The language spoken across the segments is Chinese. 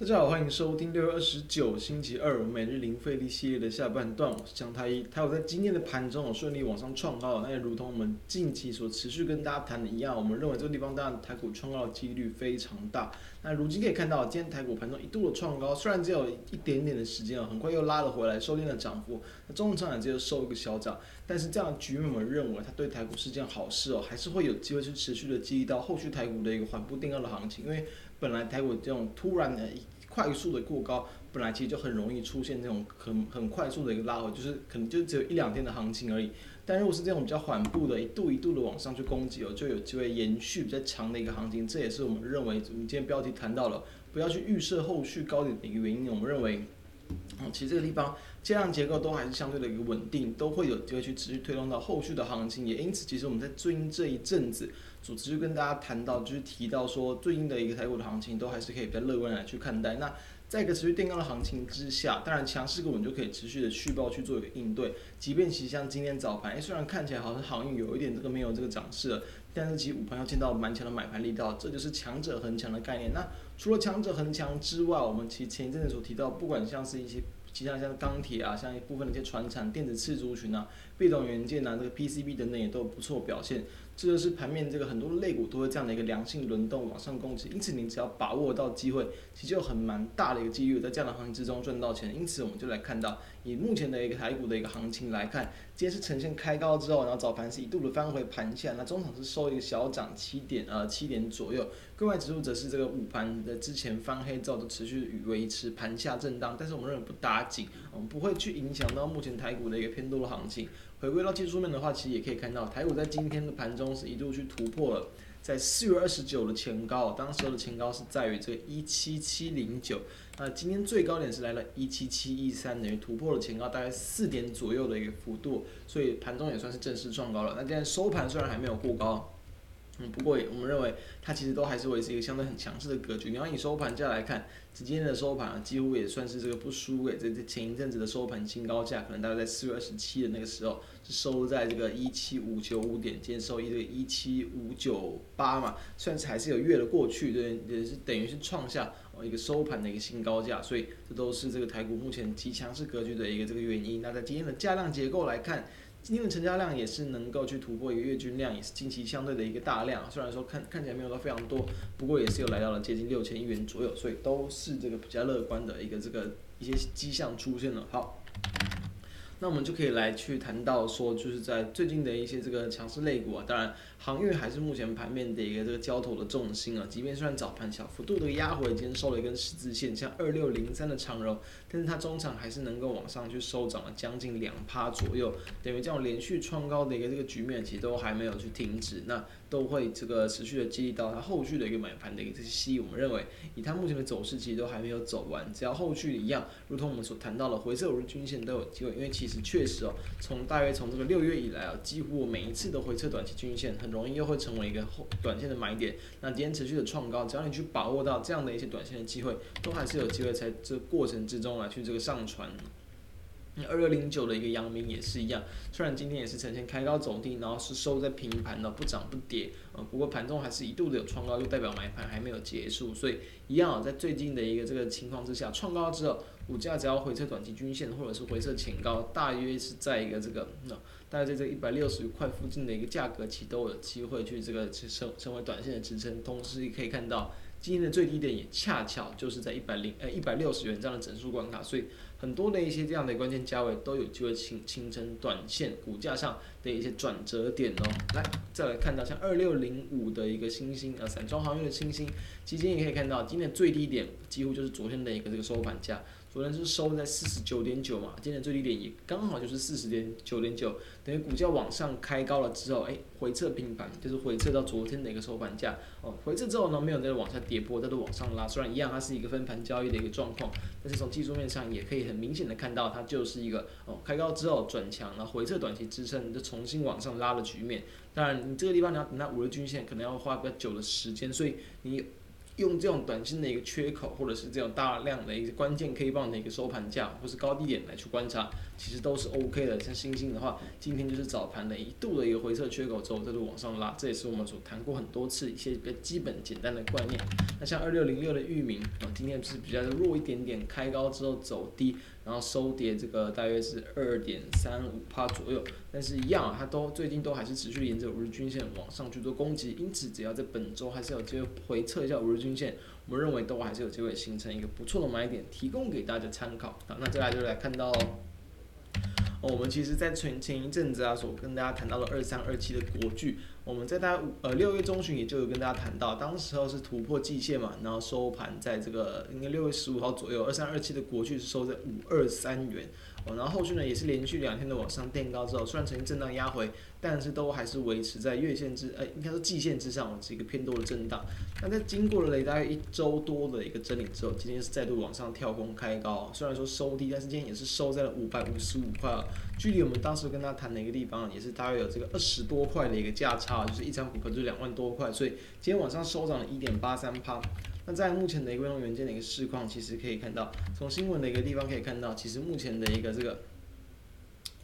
大家好，欢迎收听六月二十九星期二每日零费力系列的下半段。我是江太一，台股在今天的盘中有顺利往上创高，那也如同我们近期所持续跟大家谈的一样，我们认为这个地方当然台股创高的几率非常大。那如今可以看到，今天台股盘中一度的创高，虽然只有一点点的时间啊，很快又拉了回来，收敛了涨幅。那中长线只有收一个小涨，但是这样的局面，我们认为它对台股是件好事哦，还是会有机会去持续的激励到后续台股的一个缓步垫高的行情，因为本来台股这种突然的。快速的过高，本来其实就很容易出现这种很很快速的一个拉回，就是可能就只有一两天的行情而已。但如果是这种比较缓步的，一度一度的往上去攻击哦，就有机会延续比较长的一个行情。这也是我们认为我们今天标题谈到了，不要去预设后续高点的一个原因。我们认为，嗯，其实这个地方这样结构都还是相对的一个稳定，都会有机会去持续推动到后续的行情。也因此，其实我们在最近这一阵子，主持就跟大家谈到，就是提到说，最近的一个台股的行情都还是可以比较乐观来去看待。那在一个持续垫高的行情之下，当然强势股我们就可以持续的续报去做一个应对。即便其实像今天早盘，诶，虽然看起来好像航运有一点这个没有这个涨势了，但是其实午盘要见到蛮强的买盘力道，这就是强者恒强的概念。那除了强者恒强之外，我们其实前一阵子所提到，不管像是一些其他像钢铁啊，像一部分的一些船厂、电子次族群啊、被动元件啊，这个 PCB 等等也都有不错表现。这就是盘面这个很多类股都会这样的一个良性轮动往上攻击，因此你只要把握到机会，其实就很蛮大的一个机率在这样的行情之中赚到钱。因此我们就来看到，以目前的一个台股的一个行情来看，今天是呈现开高之后，然后早盘是一度的翻回盘下，那中场是收一个小涨七点呃七点左右，柜买指数则是这个午盘的之前翻黑之后都持续维持盘下震荡，但是我们认为不打紧，我们不会去影响到目前台股的一个偏多的行情。回归到技术面的话，其实也可以看到，台股在今天的盘中是一度去突破了，在四月二十九的前高，当时候的前高是在于这个一七七零九，那今天最高点是来了一七七一三，等于突破了前高大概四点左右的一个幅度，所以盘中也算是正式创高了。那今天收盘虽然还没有过高。嗯，不过我们认为它其实都还是维持一个相对很强势的格局。你要以收盘价来看，今天的收盘啊，几乎也算是这个不输给这这前一阵子的收盘新高价，可能大概在四月二十七的那个时候是收在这个一七五九五点，今天收一这个一七五九八嘛，算是还是有越了过去，对，也是等于是创下一个收盘的一个新高价，所以这都是这个台股目前极强势格局的一个这个原因。那在今天的价量结构来看。今天的成交量也是能够去突破一个月均量，也是近期相对的一个大量。虽然说看看起来没有到非常多，不过也是又来到了接近六千亿元左右，所以都是这个比较乐观的一个这个一些迹象出现了。好。那我们就可以来去谈到说，就是在最近的一些这个强势类股啊，当然航运还是目前盘面的一个这个交投的重心啊。即便虽然早盘小幅度的压回，今天收了一根十字线，像二六零三的长荣，但是它中场还是能够往上去收涨了将近两趴左右，等于这种连续创高的一个这个局面，其实都还没有去停止。那都会这个持续的激励到它后续的一个买盘的一个这些吸引。我们认为以它目前的走势，其实都还没有走完，只要后续一样，如同我们所谈到的回撤五日均线都有机会，因为其实确实哦，从大约从这个六月以来啊，几乎每一次的回撤短期均线，很容易又会成为一个后短线的买点。那今天持续的创高，只要你去把握到这样的一些短线的机会，都还是有机会在这过程之中来去这个上传。二六零九的一个阳明也是一样，虽然今天也是呈现开高走低，然后是收在平盘的，不涨不跌，呃，不过盘中还是一度的有创高，就代表买盘还没有结束，所以一样啊，在最近的一个这个情况之下，创高之后，股价只要回撤短期均线或者是回撤前高，大约是在一个这个那大概在这一百六十块附近的一个价格期都有机会去这个成成为短线的支撑，同时也可以看到。今天的最低点也恰巧就是在一百零呃一百六十元这样的整数关卡，所以很多的一些这样的关键价位都有机会形形成短线股价上的一些转折点哦。来，再来看到像二六零五的一个欣兴呃散装航运的欣兴，今天也可以看到今天的最低点几乎就是昨天的一个这个收盘价。昨天是收在四十九点九嘛，今天最低点也刚好就是四十点九点九，等于股价往上开高了之后，哎，回撤平盘，就是回撤到昨天的一个收盘价，哦，回撤之后呢，没有再往下跌破，它都往上拉，虽然一样它是一个分盘交易的一个状况，但是从技术面上也可以很明显的看到，它就是一个哦开高之后转强，然后回撤短期支撑，就重新往上拉的局面。当然，你这个地方你要等它五日均线，可能要花比较久的时间，所以你。用这种短线的一个缺口，或者是这种大量的一个关键 K 棒的一个收盘价，或是高低点来去观察，其实都是 OK 的。像星星的话，今天就是早盘的一度的一个回撤缺口之后再度往上拉，这也是我们所谈过很多次一些比较基本简单的观念。那像二六零六的域名啊，今天是比较弱一点点，开高之后走低。然后收跌这个大约是二点三五趴左右，但是一样啊，它都最近都还是持续沿着五日均线往上去做攻击，因此只要在本周还是有机会回测一下五日均线，我们认为都还是有机会形成一个不错的买点，提供给大家参考。好，那接下来就来看到。哦，我们其实，在前前一阵子啊，所跟大家谈到的二三二七的国巨，我们在大概五呃六月中旬也就有跟大家谈到，当时候是突破季线嘛，然后收盘在这个应该六月十五号左右，二三二七的国巨是收在五二三元。然后后续呢也是连续两天的往上垫高之后，虽然曾经震荡压回，但是都还是维持在月线之，呃，应该说季线之上，是一个偏多的震荡。那在经过了大概一周多的一个整理之后，今天是再度往上跳空开高，虽然说收低，但是今天也是收在了五百五十五块啊，距离我们当时跟他谈的一个地方，也是大约有这个二十多块的一个价差，就是一张股票就两万多块，所以今天晚上收涨了一点八三趴。那在目前的一个用元件的一个市况，其实可以看到，从新闻的一个地方可以看到，其实目前的一个这个，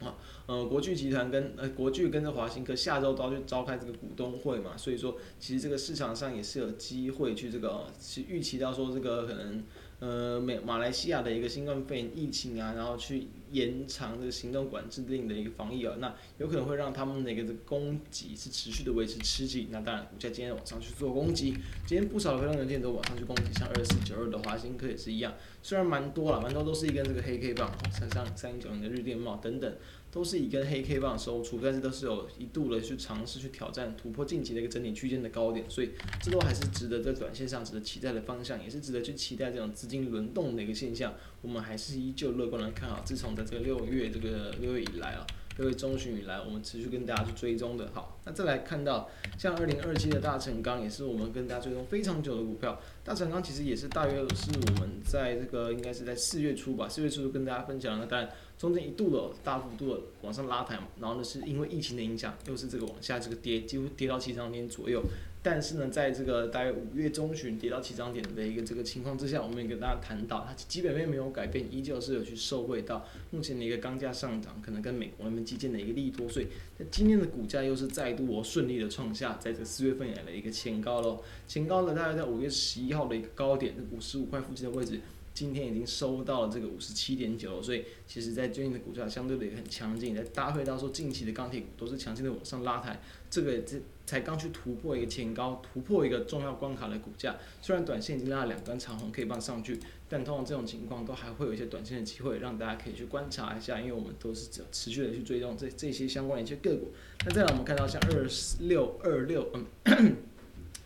啊，呃，国巨集团跟呃国巨跟着华新科下周都要去召开这个股东会嘛，所以说其实这个市场上也是有机会去这个去预期到说这个可能。呃，美马来西亚的一个新冠肺炎疫情啊，然后去延长这个行动管制令的一个防疫啊，那有可能会让他们那个这个供给是持续的维持吃紧。那当然，股价今天往上去做攻击，今天不少的非常元件都往上去攻击，像二四九二的华新科也是一样，虽然蛮多了，蛮多都是一根这个黑 K 棒，像像三零九零的日电帽等等。都是以根黑 K 棒收出，但是都是有一度的去尝试去挑战突破晋级的一个整体区间的高点，所以这都还是值得在短线上值得期待的方向，也是值得去期待这种资金轮动的一个现象。我们还是依旧乐观的看好，自从在这个六月这个六月以来啊。六月中旬以来，我们持续跟大家去追踪的。好，那再来看到像二零二七的大成钢，也是我们跟大家追踪非常久的股票。大成钢其实也是大约是我们在这个应该是在四月初吧，四月初就跟大家分享了，当然中间一度的大幅度的往上拉抬嘛，然后呢是因为疫情的影响，又是这个往下这个跌，几乎跌到起涨点左右。但是呢，在这个大约五月中旬跌到起涨点的一个这个情况之下，我们也跟大家谈到，它基本面没有改变，依旧是有去受惠到目前的一个钢价上涨，可能跟美国那边基建的一个利多，所以在今天的股价又是再度我顺利的创下在这四月份以来的一个前高喽，前高呢大概在五月十一号的一个高点，五十五块附近的位置。今天已经收到了这个五十七点九，所以其实，在最近的股价相对的也很强劲。再搭配到说近期的钢铁股都是强劲的往上拉抬，这个这才刚去突破一个前高，突破一个重要关卡的股价。虽然短线已经拉了两根长红可以帮上去，但通常这种情况都还会有一些短线的机会，让大家可以去观察一下。因为我们都是只持续的去追踪这这些相关的一些个股。那再来我们看到像二六二六，嗯，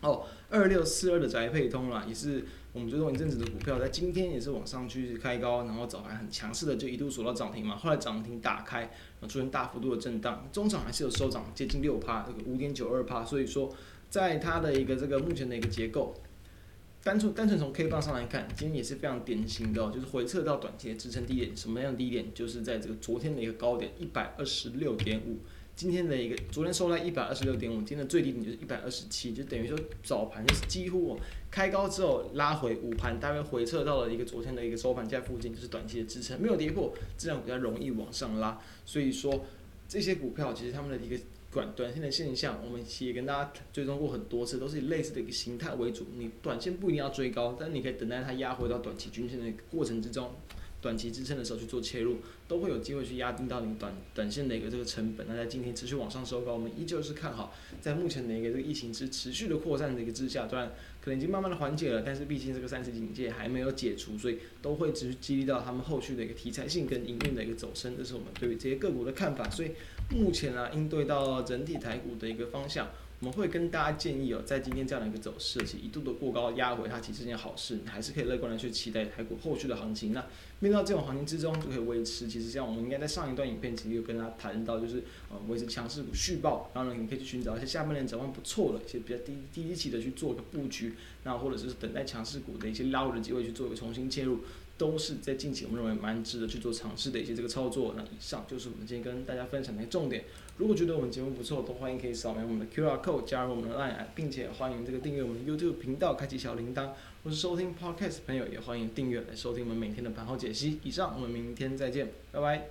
哦，二六四二的宅配通啦，也是。我们追踪一阵子的股票，在今天也是往上去开高，然后早盘很强势的就一度锁到涨停嘛，后来涨停打开，然后出现大幅度的震荡，中场还是有收涨接近六趴，这个五点九二趴，所以说在它的一个这个目前的一个结构，单纯单纯从 K 棒上来看，今天也是非常典型的，就是回撤到短期的支撑低点，什么样的低点？就是在这个昨天的一个高点一百二十六点五。今天的一个，昨天收在一百二十六点五，今天的最低点就是一百二十七，就等于说早盘就是几乎开高之后拉回午盘，大约回撤到了一个昨天的一个收盘价附近，就是短期的支撑，没有跌破，这样比较容易往上拉。所以说这些股票其实他们的一个短短线的现象，我们其实也跟大家追踪过很多次，都是以类似的一个形态为主。你短线不一定要追高，但你可以等待它压回到短期均线的过程之中。短期支撑的时候去做切入，都会有机会去压低到你短短线的一个这个成本。那在今天持续往上收高，我们依旧是看好，在目前的一个这个疫情之持续的扩散的一个之下，当然可能已经慢慢的缓解了，但是毕竟这个三级警戒还没有解除，所以都会持续激励到他们后续的一个题材性跟营运的一个走升，这是我们对于这些个股的看法。所以目前、啊，应对到整体台股的一个方向。我们会跟大家建议哦，在今天这样的一个走势，其实一度的过高压回它，其实是件好事，你还是可以乐观的去期待台股后续的行情。那面对到这种行情之中，就可以维持。其实像我们应该在上一段影片其实有跟大家谈到，就是呃维持强势股续报，然后呢，你可以去寻找一些下半年展望不错的一些比较低低期的去做一个布局，那或者是等待强势股的一些捞的机会去做一个重新切入。都是在近期我们认为蛮值得去做尝试的一些这个操作。那以上就是我们今天跟大家分享的一些重点。如果觉得我们节目不错，都欢迎可以扫描我们的 QR code 加入我们的 Line，并且欢迎这个订阅我们的 YouTube 频道，开启小铃铛。或是收听 Podcast 朋友也欢迎订阅来收听我们每天的盘后解析。以上，我们明天再见，拜拜。